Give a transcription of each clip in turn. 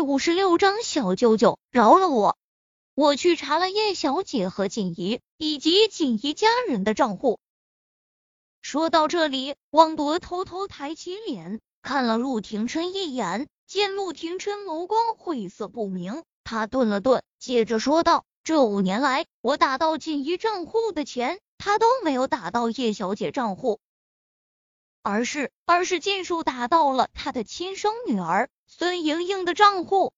第五十六章小舅舅饶了我。我去查了叶小姐和锦怡以及锦怡家人的账户。说到这里，汪铎偷偷抬起脸看了陆廷琛一眼，见陆廷琛眸光晦涩不明，他顿了顿，接着说道：“这五年来，我打到锦怡账户的钱，他都没有打到叶小姐账户。”而是，而是尽数打到了他的亲生女儿孙莹莹的账户。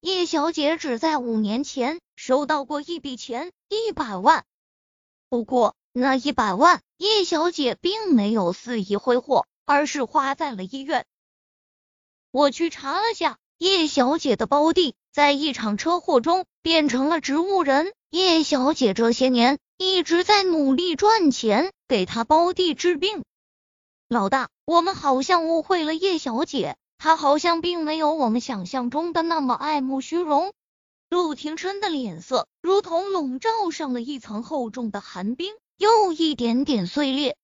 叶小姐只在五年前收到过一笔钱，一百万。不过那一百万，叶小姐并没有肆意挥霍，而是花在了医院。我去查了下，叶小姐的胞弟在一场车祸中变成了植物人。叶小姐这些年一直在努力赚钱，给她胞弟治病。老大，我们好像误会了叶小姐，她好像并没有我们想象中的那么爱慕虚荣。陆廷琛的脸色如同笼罩上了一层厚重的寒冰，又一点点碎裂。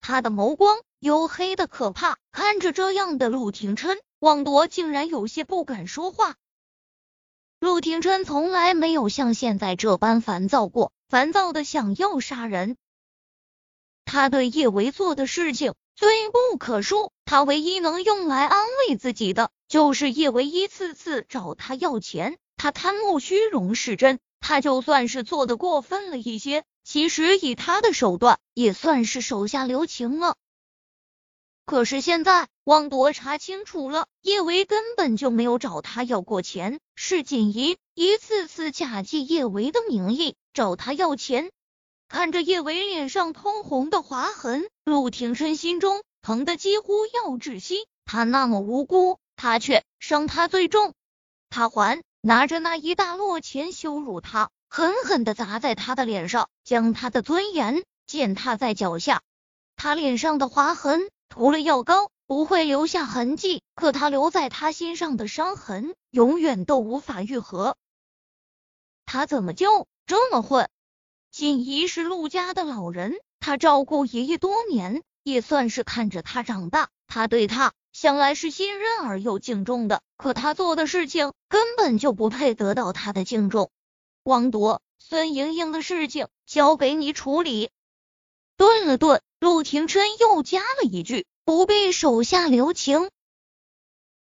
他的眸光黝黑的可怕，看着这样的陆廷琛，汪铎竟然有些不敢说话。陆廷琛从来没有像现在这般烦躁过，烦躁的想要杀人。他对叶维做的事情。罪不可恕，他唯一能用来安慰自己的，就是叶维一次次找他要钱。他贪慕虚荣是真，他就算是做的过分了一些，其实以他的手段，也算是手下留情了。可是现在，汪铎查清楚了，叶维根本就没有找他要过钱，是锦怡一次次假借叶维的名义找他要钱。看着叶维脸上通红的划痕，陆廷琛心中疼得几乎要窒息。他那么无辜，他却伤他最重。他还拿着那一大摞钱羞辱他，狠狠的砸在他的脸上，将他的尊严践踏在脚下。他脸上的划痕涂了药膏不会留下痕迹，可他留在他心上的伤痕永远都无法愈合。他怎么就这么混？锦怡是陆家的老人，他照顾爷爷多年，也算是看着他长大。他对他向来是信任而又敬重的，可他做的事情根本就不配得到他的敬重。汪铎，孙莹莹的事情交给你处理。顿了顿，陆廷琛又加了一句：“不必手下留情。”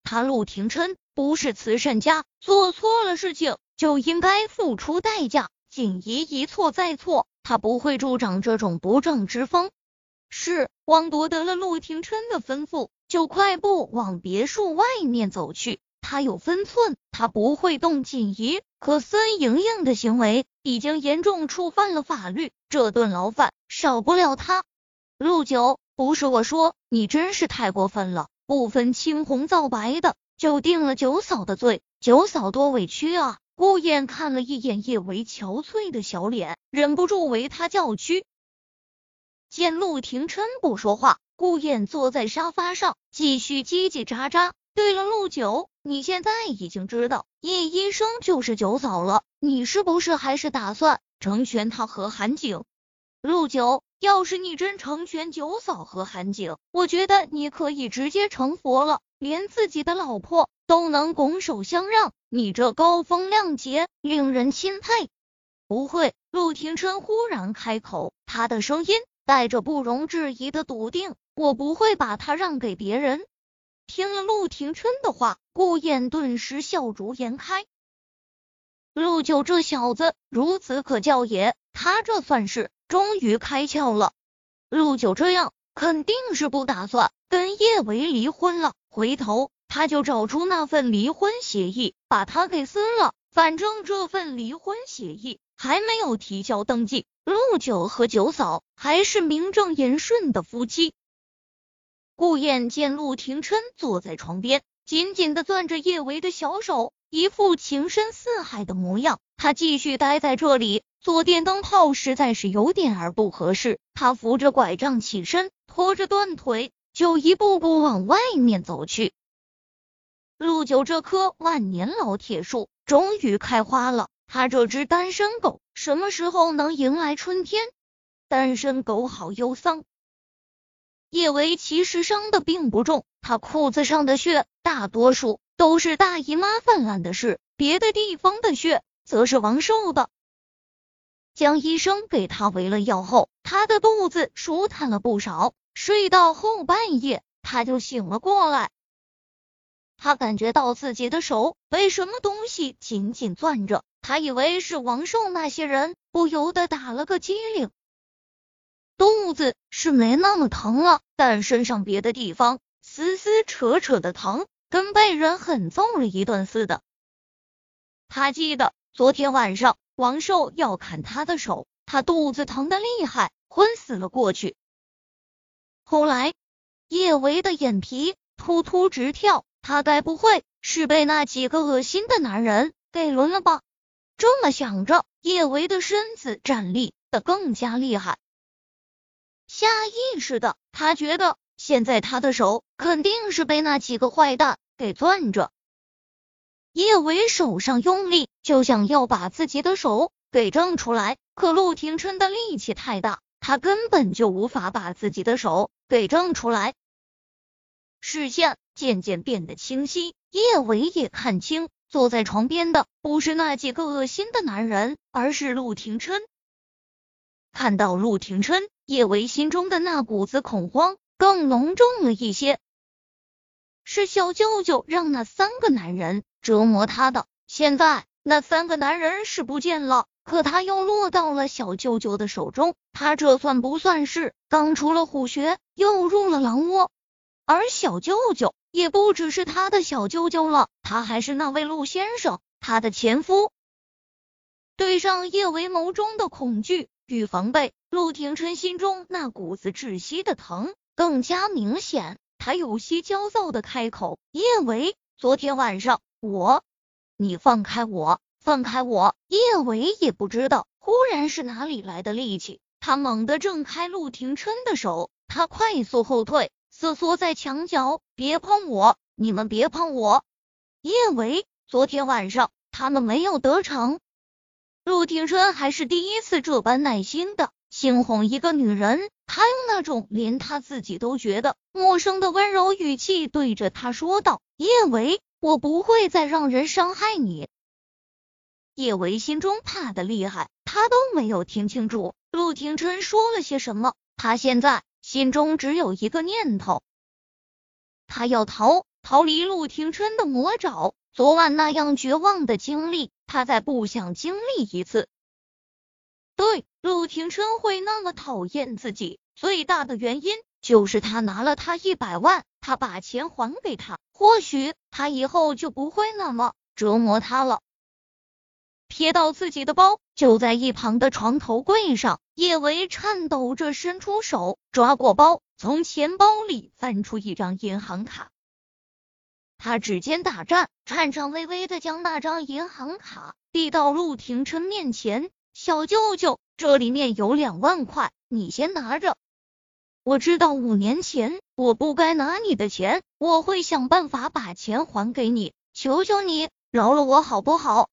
他陆廷琛不是慈善家，做错了事情就应该付出代价。锦怡一错再错，他不会助长这种不正之风。是汪铎得了陆廷琛的吩咐，就快步往别墅外面走去。他有分寸，他不会动锦怡。可孙莹莹的行为已经严重触犯了法律，这顿牢饭少不了他。陆九，不是我说，你真是太过分了，不分青红皂白的就定了九嫂的罪，九嫂多委屈啊！顾燕看了一眼叶维憔悴的小脸，忍不住为他叫屈。见陆廷琛不说话，顾燕坐在沙发上继续叽叽喳喳。对了，陆九，你现在已经知道叶医生就是九嫂了，你是不是还是打算成全他和韩景？陆九，要是你真成全九嫂和韩景，我觉得你可以直接成佛了，连自己的老婆都能拱手相让。你这高风亮节，令人钦佩。不会，陆廷琛忽然开口，他的声音带着不容置疑的笃定。我不会把他让给别人。听了陆廷琛的话，顾燕顿时笑逐颜开。陆九这小子如此可教也，他这算是终于开窍了。陆九这样肯定是不打算跟叶维离婚了，回头。他就找出那份离婚协议，把他给撕了。反正这份离婚协议还没有提交登记，陆九和九嫂还是名正言顺的夫妻。顾燕见陆廷琛坐在床边，紧紧的攥着叶维的小手，一副情深似海的模样。他继续待在这里做电灯泡，实在是有点儿不合适。他扶着拐杖起身，拖着断腿，就一步步往外面走去。陆九这棵万年老铁树终于开花了，他这只单身狗什么时候能迎来春天？单身狗好忧桑。叶维其实伤的并不重，他裤子上的血大多数都是大姨妈泛滥的事，别的地方的血则是王寿的。江医生给他喂了药后，他的肚子舒坦了不少。睡到后半夜，他就醒了过来。他感觉到自己的手被什么东西紧紧攥着，他以为是王寿那些人，不由得打了个激灵。肚子是没那么疼了，但身上别的地方撕撕扯扯的疼，跟被人狠揍了一顿似的。他记得昨天晚上王寿要砍他的手，他肚子疼的厉害，昏死了过去。后来叶维的眼皮突突直跳。他该不会是被那几个恶心的男人给轮了吧？这么想着，叶维的身子站立的更加厉害。下意识的，他觉得现在他的手肯定是被那几个坏蛋给攥着。叶维手上用力，就想要把自己的手给挣出来，可陆廷琛的力气太大，他根本就无法把自己的手给挣出来。视线渐渐变得清晰，叶维也看清，坐在床边的不是那几个恶心的男人，而是陆廷琛。看到陆廷琛，叶维心中的那股子恐慌更浓重了一些。是小舅舅让那三个男人折磨他的，现在那三个男人是不见了，可他又落到了小舅舅的手中，他这算不算是刚出了虎穴，又入了狼窝？而小舅舅也不只是他的小舅舅了，他还是那位陆先生，他的前夫。对上叶维眸中的恐惧与防备，陆廷琛心中那股子窒息的疼更加明显。他有些焦躁的开口：“叶维，昨天晚上我……你放开我，放开我！”叶维也不知道忽然是哪里来的力气，他猛地挣开陆廷琛的手，他快速后退。瑟缩在墙角，别碰我！你们别碰我！叶维，昨天晚上他们没有得逞。陆廷琛还是第一次这般耐心的轻哄一个女人，他用那种连他自己都觉得陌生的温柔语气对着他说道：“叶维，我不会再让人伤害你。”叶维心中怕的厉害，他都没有听清楚陆廷琛说了些什么，他现在。心中只有一个念头，他要逃，逃离陆廷琛的魔爪。昨晚那样绝望的经历，他再不想经历一次。对，陆廷琛会那么讨厌自己，最大的原因就是他拿了他一百万，他把钱还给他，或许他以后就不会那么折磨他了。瞥到自己的包就在一旁的床头柜上，叶维颤抖着伸出手抓过包，从钱包里翻出一张银行卡。他指尖打颤，颤颤巍巍的将那张银行卡递到陆廷琛面前：“小舅舅，这里面有两万块，你先拿着。我知道五年前我不该拿你的钱，我会想办法把钱还给你。求求你饶了我好不好？”